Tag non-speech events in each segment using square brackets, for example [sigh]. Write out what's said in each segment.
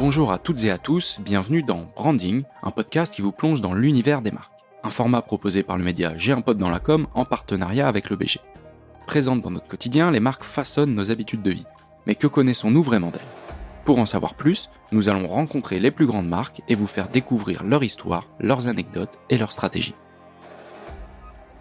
Bonjour à toutes et à tous, bienvenue dans Branding, un podcast qui vous plonge dans l'univers des marques. Un format proposé par le média J'ai un pote dans la com en partenariat avec le BG. Présentes dans notre quotidien, les marques façonnent nos habitudes de vie. Mais que connaissons-nous vraiment d'elles? Pour en savoir plus, nous allons rencontrer les plus grandes marques et vous faire découvrir leur histoire, leurs anecdotes et leurs stratégies.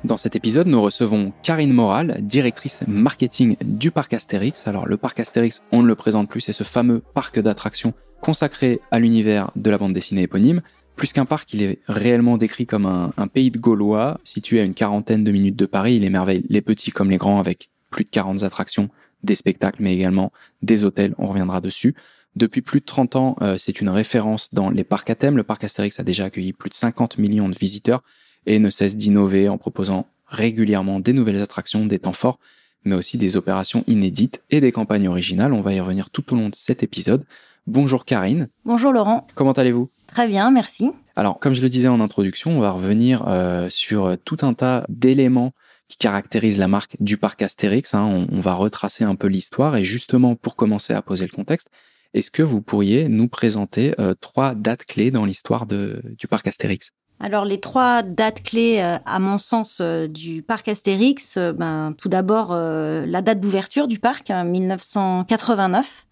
Dans cet épisode, nous recevons Karine Moral, directrice marketing du parc Astérix. Alors le parc Astérix, on ne le présente plus, c'est ce fameux parc d'attractions consacré à l'univers de la bande dessinée éponyme. Plus qu'un parc, il est réellement décrit comme un, pays de Gaulois, situé à une quarantaine de minutes de Paris. Il émerveille les petits comme les grands avec plus de 40 attractions, des spectacles, mais également des hôtels, on reviendra dessus. Depuis plus de 30 ans, euh, c'est une référence dans les parcs à thème. Le parc Astérix a déjà accueilli plus de 50 millions de visiteurs et ne cesse d'innover en proposant régulièrement des nouvelles attractions, des temps forts, mais aussi des opérations inédites et des campagnes originales. On va y revenir tout au long de cet épisode. Bonjour Karine. Bonjour Laurent. Comment allez-vous? Très bien, merci. Alors, comme je le disais en introduction, on va revenir euh, sur tout un tas d'éléments qui caractérisent la marque du parc Astérix. Hein. On, va retracer un peu l'histoire et justement pour commencer à poser le contexte, est-ce que vous pourriez nous présenter euh, trois dates clés dans l'histoire du parc Astérix? Alors les trois dates clés, euh, à mon sens, du parc Astérix, ben, tout d'abord la date d'ouverture du parc, 1989,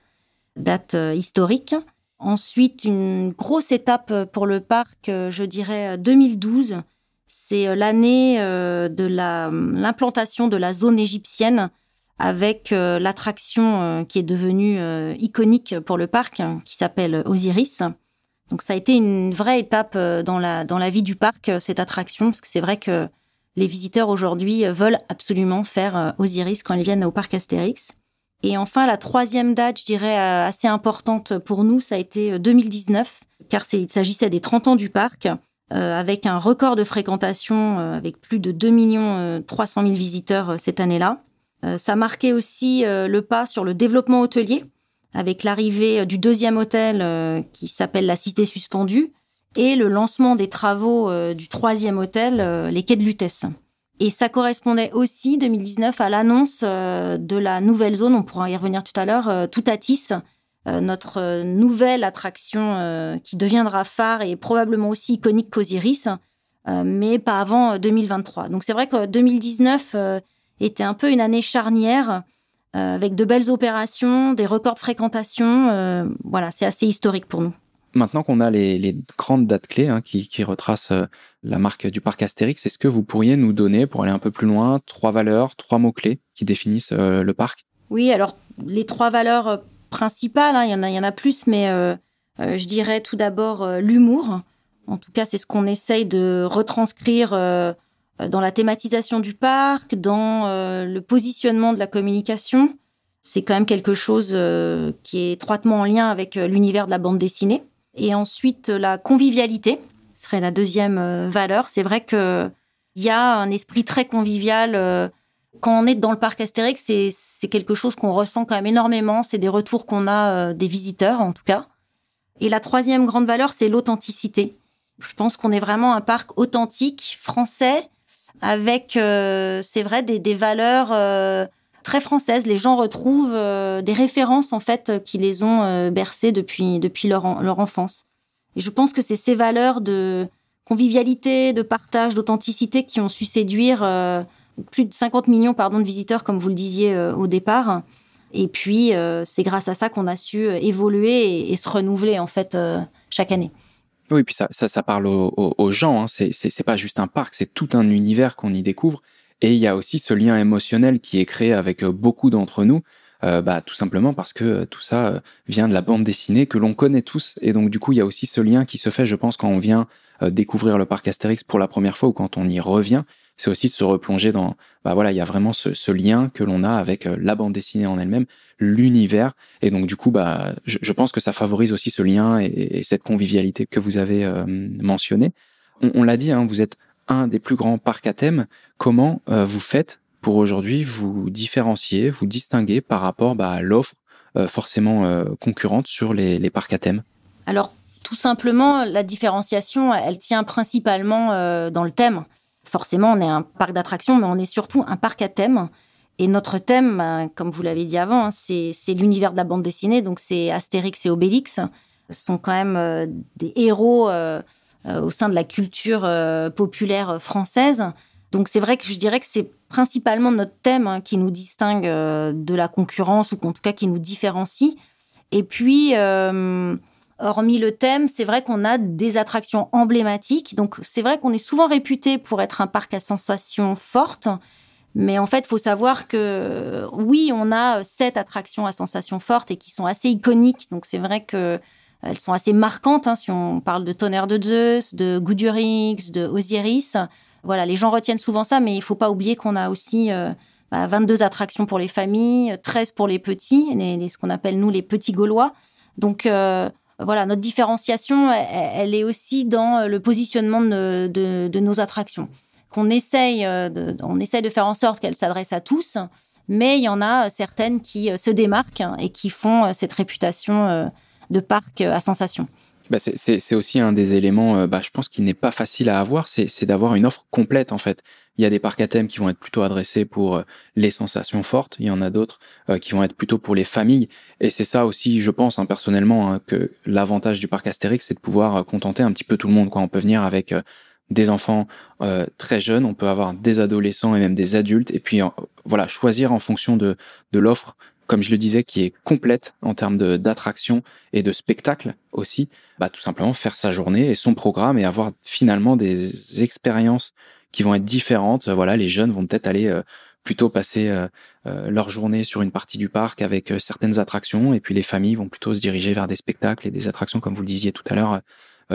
date euh, historique. Ensuite, une grosse étape pour le parc, euh, je dirais 2012. Euh, C'est l'année de l'implantation de la zone égyptienne avec l'attraction qui est devenue iconique pour le parc, qui s'appelle Osiris. Donc ça a été une vraie étape dans la, dans la vie du parc, cette attraction, parce que c'est vrai que les visiteurs aujourd'hui veulent absolument faire Osiris quand ils viennent au parc Astérix. Et enfin, la troisième date, je dirais, euh, assez importante pour nous, ça a été 2019, euh, car il s'agissait des 30 ans du parc, euh, avec un record de fréquentation, avec plus de 2 300 000 visiteurs cette année-là. ça marquait aussi le pas sur le développement hôtelier, avec l'arrivée du deuxième hôtel qui s'appelle la Cité Suspendue, et le lancement des travaux du troisième hôtel, les Quais de Lutèce. Et ça correspondait aussi, 2019, à l'annonce euh, de la nouvelle zone, on pourra y revenir tout à l'heure, euh, Toutatis, euh, notre nouvelle attraction qui deviendra phare et probablement aussi iconique qu'Osiris, mais pas avant 2023. Donc c'est vrai que 2019 était un peu une année charnière, avec de belles opérations, des records de fréquentation. voilà, c'est assez historique pour nous. Maintenant qu'on a les, grandes dates clés hein, qui, retracent euh, la marque du parc Astérix, est-ce que vous pourriez nous donner, pour aller un peu plus loin, trois valeurs, trois mots-clés qui définissent euh, le parc? Oui, alors les trois valeurs euh, principales, hein, il, y en a, il y en a plus, mais je dirais tout d'abord l'humour. En tout cas, c'est ce qu'on essaye de retranscrire dans la thématisation du parc, dans le positionnement de la communication. C'est quand même quelque chose qui est étroitement en lien avec l'univers de la bande dessinée. Et ensuite, la convivialité serait la deuxième euh, valeur. C'est vrai que il y a un esprit très convivial. Euh, quand on est dans le parc Astérix, c'est quelque chose qu'on ressent quand même énormément. C'est des retours qu'on a euh, des visiteurs, en tout cas. Et la troisième grande valeur, c'est l'authenticité. Je pense qu'on est vraiment un parc authentique, français, avec, c'est vrai, des, des valeurs très françaises. Les gens retrouvent euh, des références en fait qui les ont euh, bercés depuis depuis leur leur enfance. Et je pense que c'est ces valeurs de convivialité, de partage, d'authenticité qui ont su séduire euh, plus de 50 millions pardon de visiteurs comme vous le disiez au départ. Et puis c'est grâce à ça qu'on a su évoluer et, se renouveler en fait chaque année. Oui, puis ça, ça, parle aux, aux gens. Hein. C'est pas juste un parc, c'est tout un univers qu'on y découvre. Et il y a aussi ce lien émotionnel qui est créé avec euh, beaucoup d'entre nous, euh, bah, tout simplement parce que euh, tout ça vient de la bande dessinée que l'on connaît tous. Et donc du coup, il y a aussi ce lien qui se fait, je pense, quand on vient découvrir le parc Astérix pour la première fois ou quand on y revient. C'est aussi de se replonger dans, bah voilà, il y a vraiment ce, lien que l'on a avec la bande dessinée en elle-même, l'univers. Et donc du coup, bah, je, pense que ça favorise aussi ce lien et, et cette convivialité que vous avez mentionné. On, on l'a dit, hein, vous êtes un des plus grands parcs à thème. Comment euh, vous faites pour aujourd'hui vous différencier, vous distinguer par rapport bah, à l'offre euh, forcément euh, concurrente sur les, les, parcs à thème? Alors, tout simplement, la différenciation, elle tient principalement dans le thème. Forcément, on est un parc d'attractions, mais on est surtout un parc à thème. Et notre thème, ben, comme vous l'avez dit avant, hein, c'est l'univers de la bande dessinée, donc c'est Astérix et Obélix. sont quand même des héros au sein de la culture populaire française. Donc c'est vrai que je dirais que c'est principalement notre thème hein, qui nous distingue de la concurrence ou en tout cas qui nous différencie. Et puis, hormis le thème, c'est vrai qu'on a des attractions emblématiques. Donc c'est vrai qu'on est souvent réputé pour être un parc à sensations fortes. Mais en fait, il faut savoir que oui, on a sept attractions à sensations fortes et qui sont assez iconiques. Donc c'est vrai que elles sont assez marquantes. Hein, si on parle de Tonnerre de Zeus, de Goudurix, de Osiris, voilà, les gens retiennent souvent ça, mais il faut pas oublier qu'on a aussi 22 euh, bah, attractions pour les familles, 13 pour les petits, ce qu'on appelle nous les petits Gaulois. Donc euh, voilà, notre différenciation, elle, est aussi dans le positionnement de nos attractions qu'on essaye, euh, on essaye de faire en sorte qu'elle s'adresse à tous, mais il y en a certaines qui euh, se démarquent et qui font euh, cette réputation de parc à sensation. Bah c'est aussi un des éléments, bah, je pense, qui n'est pas facile à avoir, c'est d'avoir une offre complète en fait. Il y a des parcs à thème qui vont être plutôt adressés pour les sensations fortes, il y en a d'autres qui vont être plutôt pour les familles, et c'est ça aussi, je pense, hein, personnellement, hein, que l'avantage du parc Astérix, c'est de pouvoir contenter un petit peu tout le monde. On peut venir avec des enfants euh, très jeunes, on peut avoir des adolescents et même des adultes, et puis voilà, choisir en fonction de l'offre, comme je le disais, qui est complète en termes d'attraction et de spectacle aussi, bah, tout simplement faire sa journée et son programme et avoir finalement des expériences qui vont être différentes. Voilà, les jeunes vont peut-être aller euh, plutôt passer euh, leur journée sur une partie du parc avec certaines attractions, et puis les familles vont plutôt se diriger vers des spectacles et des attractions, comme vous le disiez tout à l'heure,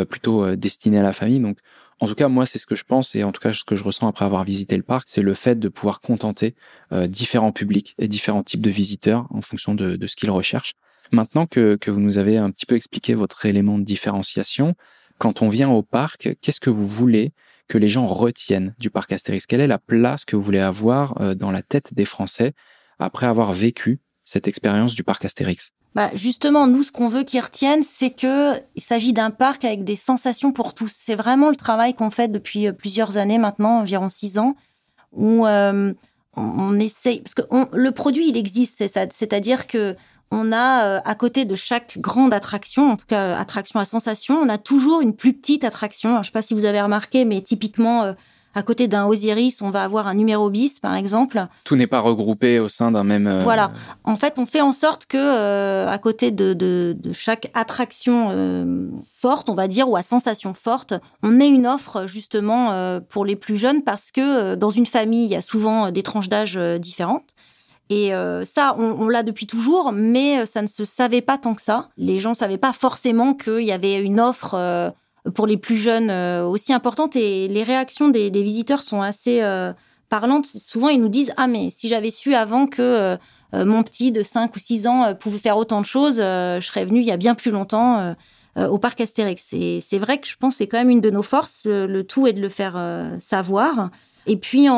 plutôt destinées à la famille. Donc en tout cas, moi, c'est ce que je pense et en tout cas, ce que je ressens après avoir visité le parc, c'est le fait de pouvoir contenter euh, différents publics et différents types de visiteurs en fonction de, ce qu'ils recherchent. Maintenant que, vous nous avez un petit peu expliqué votre élément de différenciation, quand on vient au parc, qu'est-ce que vous voulez que les gens retiennent du parc Astérix? Quelle est la place que vous voulez avoir euh, dans la tête des Français après avoir vécu cette expérience du parc Astérix? Bah justement, nous, ce qu'on veut qu'ils retiennent, c'est que il s'agit d'un parc avec des sensations pour tous. C'est vraiment le travail qu'on fait depuis euh, plusieurs années maintenant, environ six ans, où euh, on, essaye parce que le produit il existe. C'est-à-dire que on a euh, à côté de chaque grande attraction, en tout cas attraction à sensation, on a toujours une plus petite attraction. Je sais pas si vous avez remarqué, mais typiquement à côté d'un Osiris, on va avoir un numéro bis, par exemple. Tout n'est pas regroupé au sein d'un même. Euh, voilà. En fait, on fait en sorte que euh, à côté de, de, de chaque attraction euh, forte, on va dire, ou à sensation forte, on ait une offre justement pour les plus jeunes parce que dans une famille, il y a souvent des tranches d'âge différentes. Et ça, on, on l'a depuis toujours, mais ça ne se savait pas tant que ça. Les gens savaient pas forcément qu'il y avait une offre pour les plus jeunes euh, aussi importante et les réactions des, visiteurs sont assez euh, parlantes. Souvent, ils nous disent Ah, mais si j'avais su avant que euh, mon petit de 5 ou 6 ans pouvait faire autant de choses, je serais venu il y a bien plus longtemps au parc Astérix. C'est vrai que je pense que c'est quand même une de nos forces. Le tout est de le faire savoir. Et puis,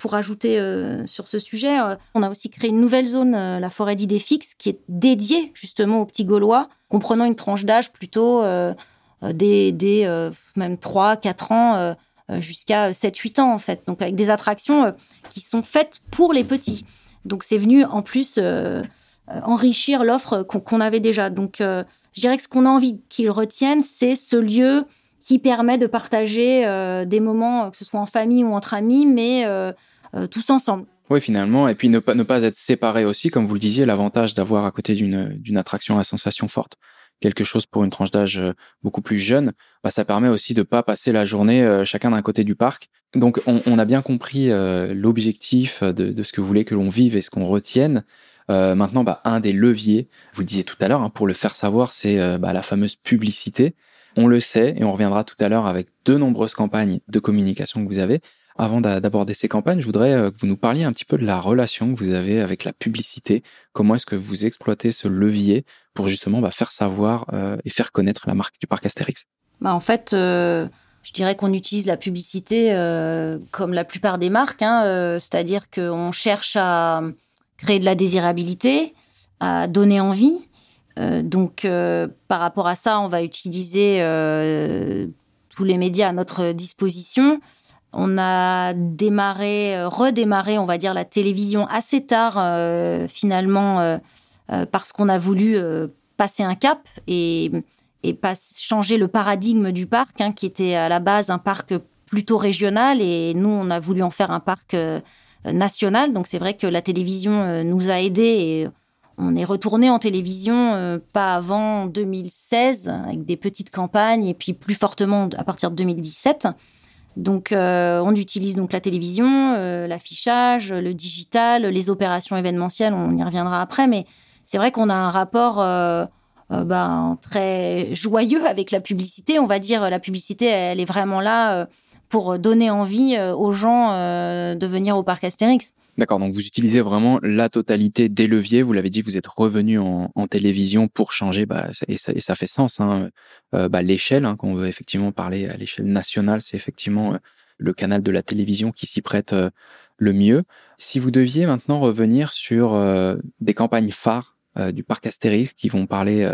pour ajouter sur ce sujet, on a aussi créé une nouvelle zone, la forêt d'idées fixes, qui est dédiée justement aux petits Gaulois, comprenant une tranche d'âge plutôt euh, des, euh, même 3, 4 ans euh, jusqu'à 7, 8 ans en fait. Donc avec des attractions qui sont faites pour les petits. Donc c'est venu en plus enrichir l'offre qu'on avait déjà. Donc je dirais que ce qu'on a envie qu'ils retiennent, c'est ce lieu qui permet de partager des moments, que ce soit en famille ou entre amis, mais tous ensemble. Oui, finalement, et puis ne pas, ne pas être séparés aussi, comme vous le disiez, l'avantage d'avoir à côté d'une attraction à sensation forte quelque chose pour une tranche d'âge euh, beaucoup plus jeune, bah, ça permet aussi de pas passer la journée euh, chacun d'un côté du parc. Donc on, a bien compris euh, l'objectif de, ce que vous voulez que l'on vive et ce qu'on retienne. maintenant, bah, un des leviers, vous le disiez tout à l'heure, hein, pour le faire savoir, c'est bah, la fameuse publicité. On le sait et on reviendra tout à l'heure avec de nombreuses campagnes de communication que vous avez. Avant d'aborder ces campagnes, je voudrais euh, que vous nous parliez un petit peu de la relation que vous avez avec la publicité. Comment est-ce que vous exploitez ce levier pour justement bah, faire savoir euh, et faire connaître la marque du parc Astérix? Bah En fait, euh, je dirais qu'on utilise la publicité comme la plupart des marques, hein, c'est-à-dire qu'on cherche à créer de la désirabilité, à donner envie. donc, par rapport à ça, on va utiliser tous les médias à notre disposition. On a démarré, euh, redémarré, on va dire, la télévision assez tard, euh, finalement, euh, parce qu'on a voulu passer un cap et, changer le paradigme du parc, hein, qui était à la base un parc plutôt régional, et nous, on a voulu en faire un parc national. Donc c'est vrai que la télévision nous a aidés et on est retourné en télévision pas avant 2016 avec des petites campagnes et puis plus fortement à partir de 2017. Donc, euh, on utilise donc la télévision, euh, l'affichage, le digital, les opérations événementielles. On y reviendra après, mais c'est vrai qu'on a un rapport euh, ben, très joyeux avec la publicité. On va dire la publicité, elle est vraiment là pour donner envie aux gens de venir au parc Astérix. D'accord, donc vous utilisez vraiment la totalité des leviers. Vous l'avez dit, vous êtes revenu en, télévision pour changer, bah, et, ça, fait sens. Hein, euh, bah, l'échelle, hein, qu'on veut effectivement parler à l'échelle nationale, c'est effectivement euh, le canal de la télévision qui s'y prête euh, le mieux. Si vous deviez maintenant revenir sur des campagnes phares du parc Astérix qui vont parler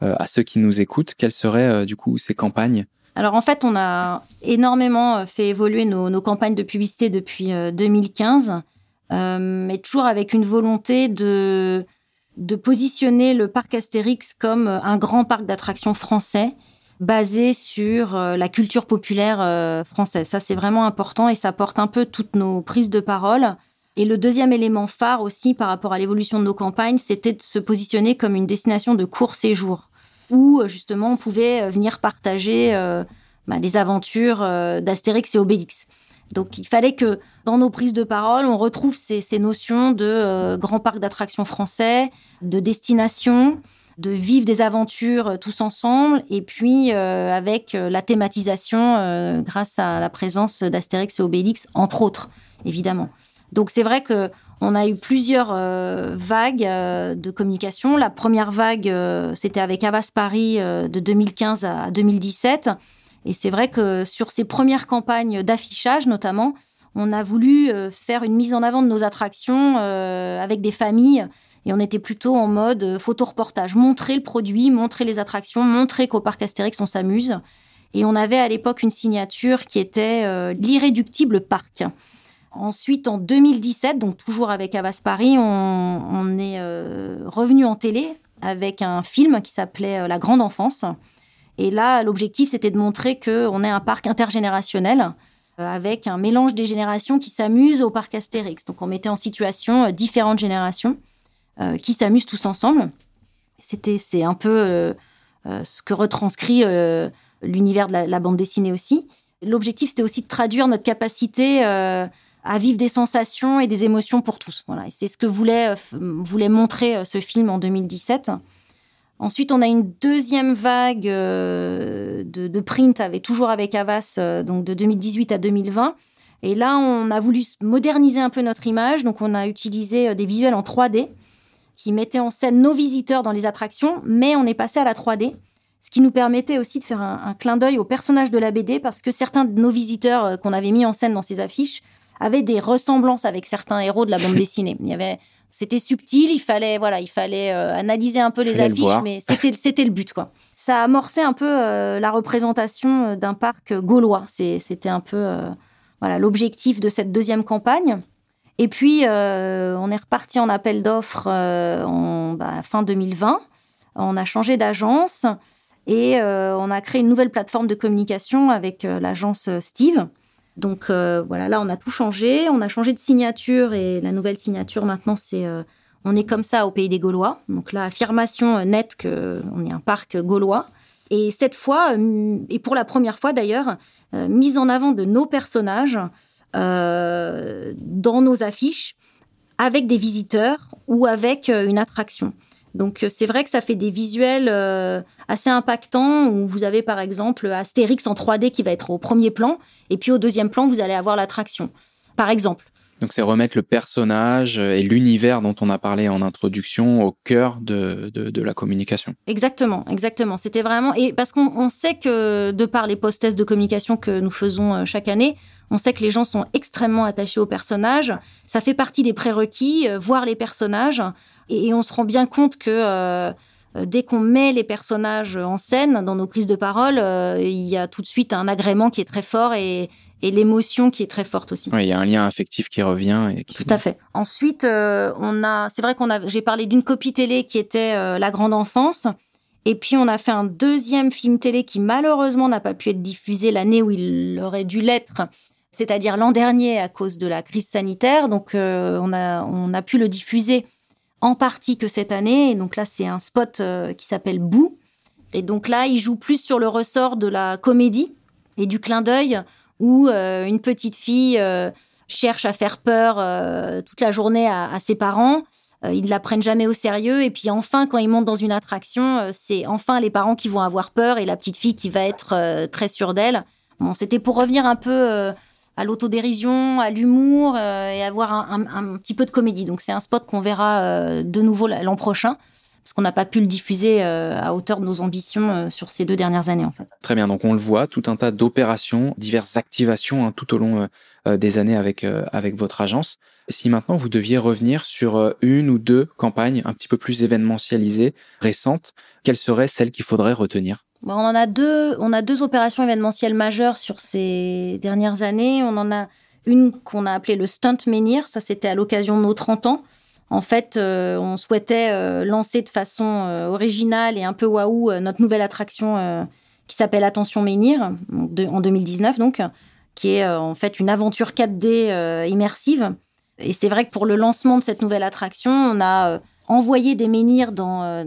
à ceux qui nous écoutent, quelles seraient du coup ces campagnes alors en fait, on a énormément fait évoluer nos, campagnes de publicité depuis 2015. Euh, mais toujours avec une volonté de, de positionner le parc Astérix comme un grand parc d'attractions français basé sur euh, la culture populaire euh, française. Ça, c'est vraiment important et ça porte un peu toutes nos prises de parole. Et le deuxième élément phare aussi par rapport à l'évolution de nos campagnes, c'était de se positionner comme une destination de court séjour, où justement on pouvait venir partager bah, les aventures d'Astérix et Obélix. Donc il fallait que dans nos prises de parole, on retrouve ces, notions de euh, grand parc d'attractions français, de destination, de vivre des aventures euh, tous ensemble, et puis euh, avec la thématisation grâce à la présence d'Astérix et Obélix, entre autres, évidemment. Donc c'est vrai que on a eu plusieurs vagues de communication. La première vague, c'était avec Avas Paris de 2015 à 2017 et c'est vrai que sur ces premières campagnes d'affichage, notamment, on a voulu euh, faire une mise en avant de nos attractions euh, avec des familles. Et on était plutôt en mode euh, photo-reportage, montrer le produit, montrer les attractions, montrer qu'au parc Astérix, on s'amuse. Et on avait à l'époque une signature qui était l'irréductible parc. Ensuite, en 2017, donc toujours avec Avas Paris, on, est revenu en télé avec un film qui s'appelait La Grande Enfance, et là, l'objectif, c'était de montrer qu'on est un parc intergénérationnel euh, avec un mélange des générations qui s'amusent au parc Astérix. Donc, on mettait en situation euh, différentes générations euh, qui s'amusent tous ensemble. C'était, c'est un peu ce que retranscrit l'univers de la, bande dessinée aussi. L'objectif, c'était aussi de traduire notre capacité à vivre des sensations et des émotions pour tous. Voilà. C'est ce que voulait, voulait montrer ce film en 2017. Ensuite, on a une deuxième vague euh, de, print, avec, toujours avec Avas, euh, donc de 2018 à 2020. Et là, on a voulu moderniser un peu notre image. Donc, on a utilisé euh, des visuels en 3D qui mettaient en scène nos visiteurs dans les attractions, mais on est passé à la 3D, ce qui nous permettait aussi de faire un, clin d'œil aux personnages de la BD, parce que certains de nos visiteurs qu'on avait mis en scène dans ces affiches avaient des ressemblances avec certains héros de la bande [laughs] dessinée. Il y avait c'était subtil, il fallait voilà, il fallait euh, analyser un peu les affiches, mais c'était c'était le but quoi. Ça a amorcé un peu euh, la représentation euh, d'un parc gaulois. C'était un peu voilà l'objectif de cette deuxième campagne. Et puis on est reparti en appel d'offres en bah, fin 2020. On a changé d'agence et on a créé une nouvelle plateforme de communication avec l'agence Steve donc euh, voilà, là on a tout changé, on a changé de signature et la nouvelle signature maintenant c'est euh, on est comme ça au pays des Gaulois. Donc la affirmation euh, nette qu'on est un parc gaulois. Et cette fois, et pour la première fois d'ailleurs, mise en avant de nos personnages dans nos affiches avec des visiteurs ou avec une attraction. Donc c'est vrai que ça fait des visuels assez impactants où vous avez par exemple Astérix en 3D qui va être au premier plan et puis au deuxième plan vous allez avoir l'attraction. Par exemple. Donc c'est remettre le personnage et l'univers dont on a parlé en introduction au cœur de, de, la communication. Exactement, exactement. C'était vraiment et parce qu'on sait que de par les post-tests de communication que nous faisons euh, chaque année, on sait que les gens sont extrêmement attachés aux personnages. Ça fait partie des prérequis, euh, voir les personnages et, on se rend bien compte que euh, euh, dès qu'on met les personnages en scène dans nos prises de parole, euh, il y a tout de suite un agrément qui est très fort et, l'émotion qui est très forte aussi. Oui, il y a un lien affectif qui revient. Et Tout à fait. Ensuite, euh, on a, c'est vrai qu'on a, j'ai parlé d'une copie télé qui était La Grande Enfance. Et puis on a fait un deuxième film télé qui malheureusement n'a pas pu être diffusé l'année où il aurait dû l'être, c'est-à-dire l'an dernier à cause de la crise sanitaire. Donc euh, on, a, on a pu le diffuser en partie que cette année. Et donc là c'est un spot euh, qui s'appelle Bou. Et donc là il joue plus sur le ressort de la comédie et du clin d'œil où euh, une petite fille cherche à faire peur toute la journée à, ses parents euh, ils ne la prennent jamais au sérieux. Et puis enfin, quand ils montent dans une attraction, euh, c'est enfin les parents qui vont avoir peur et la petite fille qui va être euh, très sûre d'elle. Bon, c'était pour revenir un peu à l'autodérision, à l'humour et avoir un, un, petit peu de comédie. Donc c'est un spot qu'on verra de nouveau l'an prochain parce qu'on n'a pas pu le diffuser à hauteur de nos ambitions sur ces deux dernières années en fait. Très bien, donc on le voit, tout un tas d'opérations, diverses activations hein, tout au long des années avec avec votre agence. Si maintenant vous deviez revenir sur euh, une ou deux campagnes un petit peu plus événementialisées, récentes, quelles seraient celles qu'il faudrait retenir? On en a deux, on a deux opérations événementielles majeures sur ces dernières années. On en a une qu'on a appelée le Stunt Menhir, ça c'était à l'occasion de nos 30 ans. En fait, euh, on souhaitait euh, lancer de façon originale et un peu waouh notre nouvelle attraction qui s'appelle Attention Menhir, en 2019 donc, qui est en fait une aventure 4D immersive. Et c'est vrai que pour le lancement de cette nouvelle attraction, on a euh, envoyé des menhirs dans euh,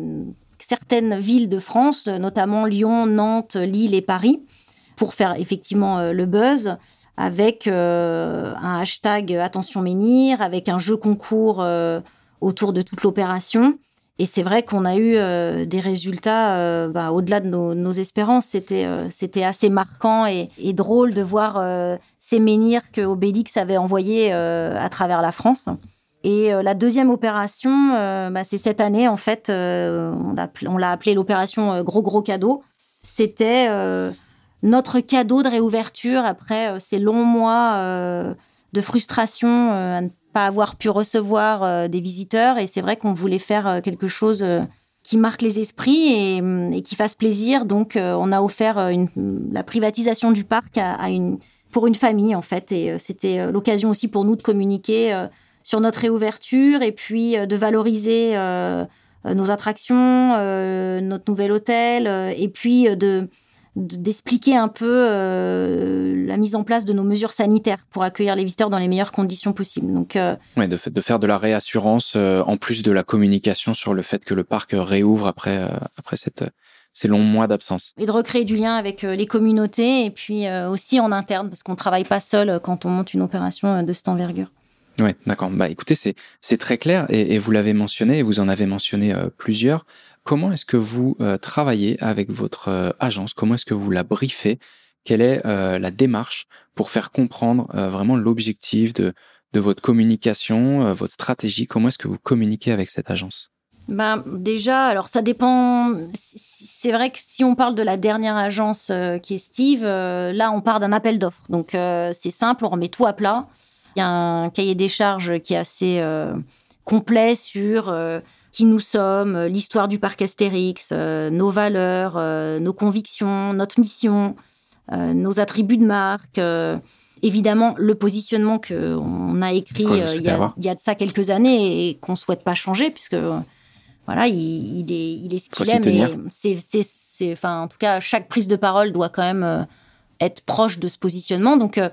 certaines villes de France, notamment Lyon, Nantes, Lille et Paris, pour faire effectivement euh, le buzz avec un hashtag Attention Menhir, avec un jeu concours autour de toute l'opération. Et c'est vrai qu'on a eu des résultats bah, au-delà de nos, espérances. C'était assez marquant et, drôle de voir ces menhirs que Obélix avait envoyés euh, à travers la France. Et euh, la deuxième opération, euh, bah, c'est cette année, en fait, on l'a appelé l'opération Gros Gros Cadeau. C'était notre cadeau de réouverture après ces longs mois de frustration à ne pas avoir pu recevoir des visiteurs. Et c'est vrai qu'on voulait faire quelque chose qui marque les esprits et, qui fasse plaisir. Donc, on a offert la privatisation du parc pour une famille en fait. Et euh, c'était euh, l'occasion aussi pour nous de communiquer euh, sur notre réouverture et puis de valoriser nos attractions, notre nouvel hôtel et puis de d'expliquer un peu la mise en place de nos mesures sanitaires pour accueillir les visiteurs dans les meilleures conditions possibles. Donc, ouais, de, de faire de la réassurance en plus de la communication sur le fait que le parc réouvre après après cette ces longs mois d'absence. Et de recréer du lien avec euh, les communautés et puis euh, aussi en interne, parce qu'on ne travaille pas seul euh, quand on monte une opération de cette envergure. Oui, d'accord. Bah, écoutez, c'est c'est très clair et, vous l'avez mentionné et vous en avez mentionné plusieurs. Comment est-ce que vous travaillez avec votre agence? Comment est-ce que vous la briefez? Quelle est la démarche pour faire comprendre vraiment l'objectif de votre communication, votre stratégie? Comment est-ce que vous communiquez avec cette agence? Ben, déjà, alors ça dépend. C'est vrai que si on parle de la dernière agence euh, qui est Steve, euh, là on part d'un appel d'offres. Donc euh, c'est simple, on remet tout à plat. Il y a un cahier des charges qui est assez complet sur qui nous sommes, l'histoire du parc Astérix, nos valeurs, nos convictions, notre mission, nos attributs de marque évidemment le positionnement qu'on a écrit il, y a, il, y a, de ça quelques années et qu'on souhaite pas changer puisque voilà, il, est, il est ce qu'il est, mais c'est, c'est, enfin, en tout cas, chaque prise de parole doit quand même euh, être proche de ce positionnement. Donc, euh,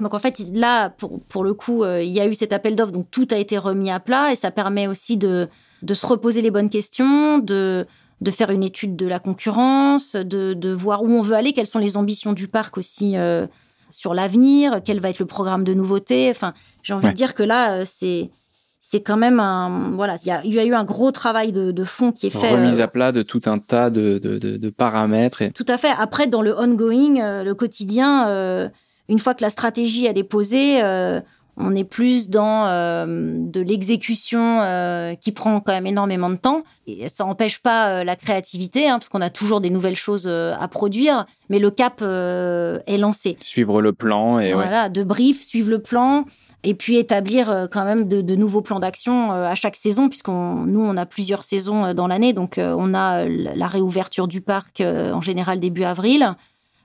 donc en fait, là, pour, pour le coup, euh, il y a eu cet appel d'offres, donc tout a été remis à plat et ça permet aussi de, de se reposer les bonnes questions, de, de faire une étude de la concurrence, de, de voir où on veut aller, quelles sont les ambitions du parc aussi sur l'avenir, quel va être le programme de nouveautés. Enfin, j'ai envie de dire que là, c'est c'est quand même un voilà il y a, y a, eu un gros travail de, de fond qui est fait remise euh, à plat de tout un tas de, de, de, paramètres et... tout à fait après dans le ongoing euh, le quotidien euh, une fois que la stratégie elle est posée on est plus dans de l'exécution qui prend quand même énormément de temps. Et ça n'empêche pas la créativité hein, parce qu'on a toujours des nouvelles choses à produire. Mais le cap est lancé. Suivre le plan et voilà de brief suivre le plan. Et puis établir euh, quand même de, de nouveaux plans d'action euh, à chaque saison, puisqu'on nous on a plusieurs saisons euh, dans l'année, donc on a la réouverture du parc en général début avril.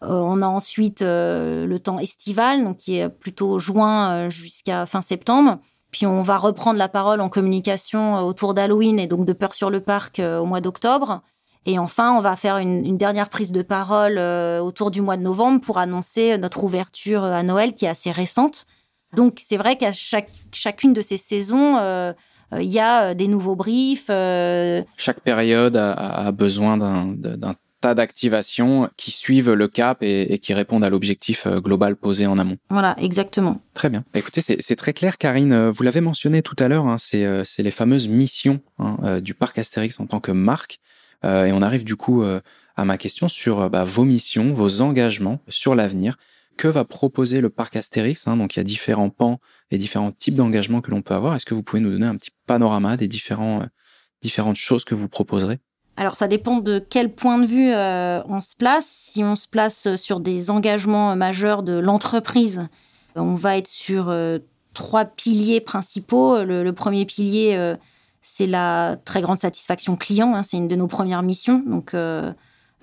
On a ensuite le temps estival, donc qui est plutôt juin jusqu'à fin septembre. Puis on va reprendre la parole en communication autour d'Halloween et donc de Peur sur le parc au mois d'octobre. Et enfin, on va faire une, dernière prise de parole autour du mois de novembre pour annoncer notre ouverture à Noël qui est assez récente. Donc c'est vrai qu'à chaque, chacune de ces saisons, il y a des nouveaux briefs. Chaque période a, besoin d'un d'activation qui suivent le cap et, qui répondent à l'objectif euh, global posé en amont. Voilà, exactement. Très bien. Bah, écoutez, c'est très clair, Karine. Euh, vous l'avez mentionné tout à l'heure, hein, euh, c'est les fameuses missions hein, du parc Astérix en tant que marque. et on arrive du coup à ma question sur bah, vos missions, vos engagements sur l'avenir. Que va proposer le parc Astérix hein? Donc il y a différents pans et différents types d'engagements que l'on peut avoir. Est-ce que vous pouvez nous donner un petit panorama des différents, différentes choses que vous proposerez? Alors ça dépend de quel point de vue euh, on se place. Si on se place sur des engagements majeurs de l'entreprise, on va être sur euh, trois piliers principaux. Le, premier pilier, euh, c'est la très grande satisfaction client. Hein. c'est une de nos premières missions. Donc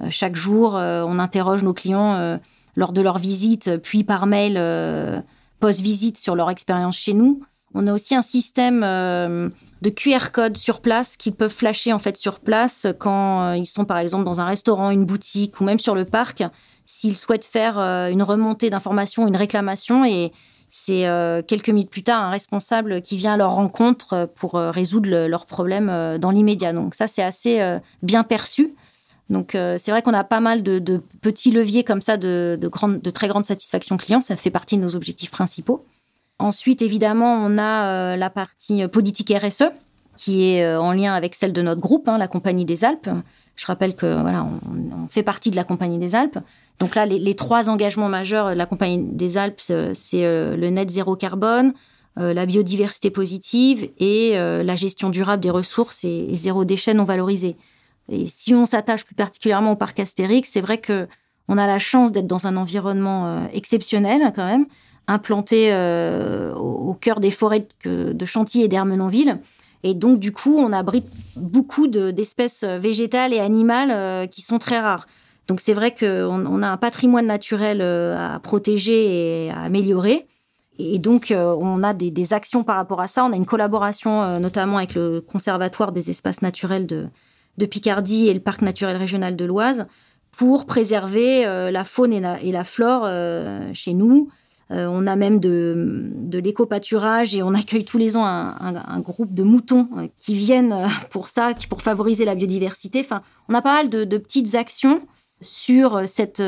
chaque jour, on interroge nos clients lors de leur visite, puis par mail post-visite sur leur expérience chez nous. On a aussi un système euh, de QR code sur place qui peuvent flasher en fait sur place quand euh, ils sont par exemple dans un restaurant, une boutique ou même sur le parc, s'ils souhaitent faire euh, une remontée d'informations, une réclamation et c'est quelques minutes plus tard un responsable qui vient à leur rencontre pour résoudre leurs problèmes dans l'immédiat. Donc ça c'est assez bien perçu. Donc c'est vrai qu'on a pas mal de, petits leviers comme ça de, de très grande satisfaction client. Ça fait partie de nos objectifs principaux. Ensuite, évidemment, on a euh, la partie politique RSE qui est euh, en lien avec celle de notre groupe, hein, la Compagnie des Alpes. Je rappelle que voilà, on, fait partie de la Compagnie des Alpes. Donc là, les, trois engagements majeurs de la Compagnie des Alpes, euh, c'est le net zéro carbone, la biodiversité positive et la gestion durable des ressources et, zéro déchet non valorisé. Et si on s'attache plus particulièrement au parc Astérix, c'est vrai que on a la chance d'être dans un environnement exceptionnel quand même, implanté euh, au, cœur des forêts de, Chantilly et d'Hermenonville. Et donc, du coup, on abrite beaucoup d'espèces végétales et animales euh, qui sont très rares. Donc, c'est vrai qu'on on a un patrimoine naturel euh, à protéger et à améliorer. Et donc, on a des, actions par rapport à ça. On a une collaboration notamment avec le Conservatoire des espaces naturels de, Picardie et le Parc naturel régional de l'Oise pour préserver la faune et la flore chez nous, euh, on a même de, de l'éco-pâturage et on accueille tous les ans un, groupe de moutons euh, qui viennent euh, pour ça, pour favoriser la biodiversité. Enfin, on a pas mal de, petites actions sur cette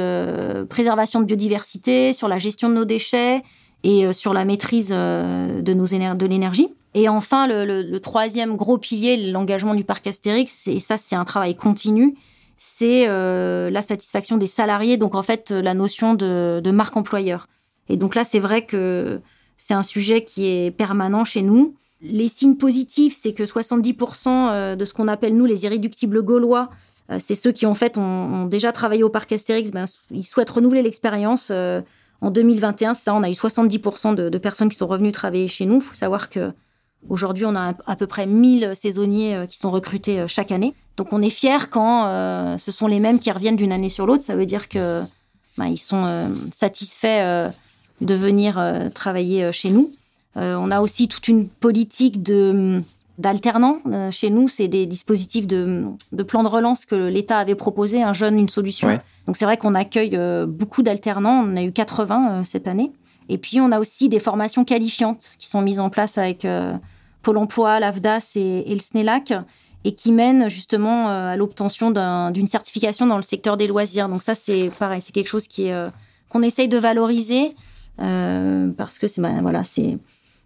préservation de biodiversité, sur la gestion de nos déchets et sur la maîtrise de, nos de l'énergie. Et enfin, le, troisième gros pilier, l'engagement du parc Astérix, et ça c'est un travail continu, c'est la satisfaction des salariés, donc en fait la notion de, de marque employeur. Et donc là, c'est vrai que c'est un sujet qui est permanent chez nous. Les signes positifs, c'est que 70% euh, de ce qu'on appelle nous les irréductibles gaulois, euh, c'est ceux qui en fait ont, déjà travaillé au parc Astérix, ben, ils souhaitent renouveler l'expérience. Euh, en 2021, ça, on a eu 70% de, personnes qui sont revenues travailler chez nous. Il faut savoir que aujourd'hui, on a à peu près 1000 saisonniers qui sont recrutés chaque année. Donc on est fiers quand ce sont les mêmes qui reviennent d'une année sur l'autre. Ça veut dire que ben, ils sont satisfaits de venir euh, travailler euh, chez nous. Euh, on a aussi toute une politique de d'alternants. chez nous, c'est des dispositifs de, de plan de relance que l'État avait proposé, un jeune, une solution. Donc c'est vrai qu'on accueille beaucoup d'alternants. On a eu 80 cette année. Et puis on a aussi des formations qualifiantes qui sont mises en place avec Pôle Emploi, l'AFDAS et, et, le SNELAC et qui mènent justement à l'obtention d'une certification dans le secteur des loisirs. Donc ça, c'est pareil, c'est quelque chose qui qu'on essaye de valoriser parce que c'est bah, voilà, c'est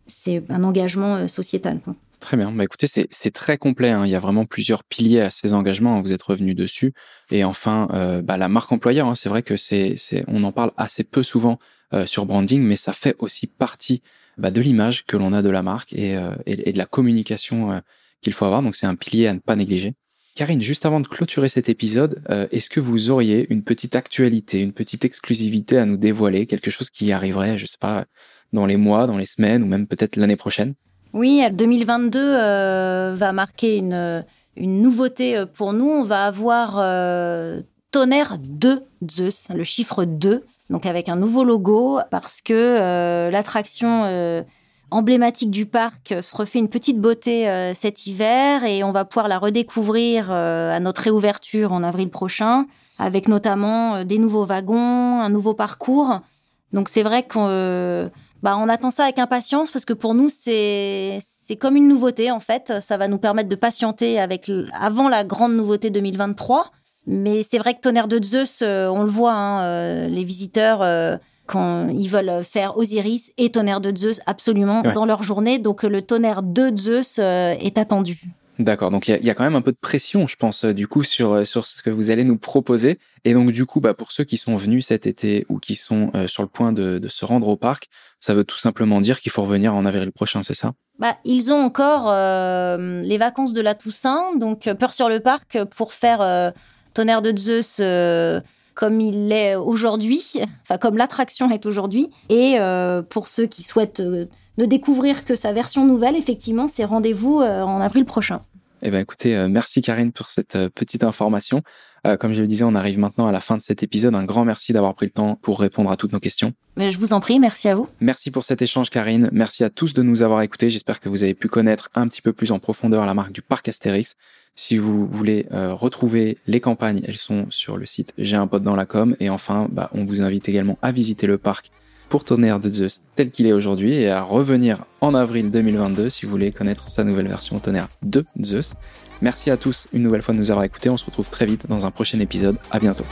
c'est un engagement euh, sociétal. Quoi. Très bien. Bah, écoutez, c'est très complet. Hein. Il y a vraiment plusieurs piliers à ces engagements. Hein. Vous êtes revenu dessus. Et enfin, euh, bah, la marque employeur. Hein. C'est vrai que c'est, on en parle assez peu souvent euh, sur branding, mais ça fait aussi partie bah, de l'image que l'on a de la marque et, euh, et, et de la communication euh, qu'il faut avoir. Donc, c'est un pilier à ne pas négliger. Karine, juste avant de clôturer cet épisode, euh, est-ce que vous auriez une petite actualité, une petite exclusivité à nous dévoiler, quelque chose qui arriverait, je sais pas, dans les mois, dans les semaines ou même peut-être l'année prochaine? Oui, 2022 euh, va marquer une, une nouveauté euh, pour nous. On va avoir Tonnerre 2 Zeus, le chiffre 2, donc avec un nouveau logo parce que l'attraction emblématique du parc se refait une petite beauté cet hiver et on va pouvoir la redécouvrir à notre réouverture en avril prochain avec notamment des nouveaux wagons, un nouveau parcours. Donc c'est vrai qu'on bah, on attend ça avec impatience parce que pour nous c'est c'est comme une nouveauté en fait. Ça va nous permettre de patienter avec avant la grande nouveauté 2023. Mais c'est vrai que Tonnerre de Zeus, euh, on le voit, hein, euh, les visiteurs euh, quand ils veulent faire Osiris et Tonnerre de Zeus absolument dans leur journée. Donc le Tonnerre de Zeus est attendu. D'accord, donc il y, a quand même un peu de pression, je pense, euh, du coup, sur, euh, sur ce que vous allez nous proposer. Et donc, du coup, bah, pour ceux qui sont venus cet été ou qui sont euh, sur le point de, de, se rendre au parc, ça veut tout simplement dire qu'il faut revenir en avril prochain, c'est ça? Bah, Ils ont encore les vacances de la Toussaint, donc peur sur le parc pour faire Tonnerre de Zeus comme il l'est aujourd'hui, enfin comme l'attraction est aujourd'hui. Et pour ceux qui souhaitent ne découvrir que sa version nouvelle, effectivement, c'est rendez-vous en avril prochain. Eh ben écoutez, euh, merci Karine pour cette euh, petite information. Euh, comme je le disais, on arrive maintenant à la fin de cet épisode. Un grand merci d'avoir pris le temps pour répondre à toutes nos questions. Mais je vous en prie, merci à vous. Merci pour cet échange Karine. Merci à tous de nous avoir écoutés. J'espère que vous avez pu connaître un petit peu plus en profondeur la marque du parc Astérix. Si vous voulez retrouver les campagnes, elles sont sur le site J'ai un pote dans la com. Et enfin, bah, on vous invite également à visiter le parc pour Tonnerre de Zeus tel qu'il est aujourd'hui et à revenir en avril 2022 si vous voulez connaître sa nouvelle version Tonnerre de Zeus. Merci à tous une nouvelle fois de nous avoir écoutés. On se retrouve très vite dans un prochain épisode. À bientôt.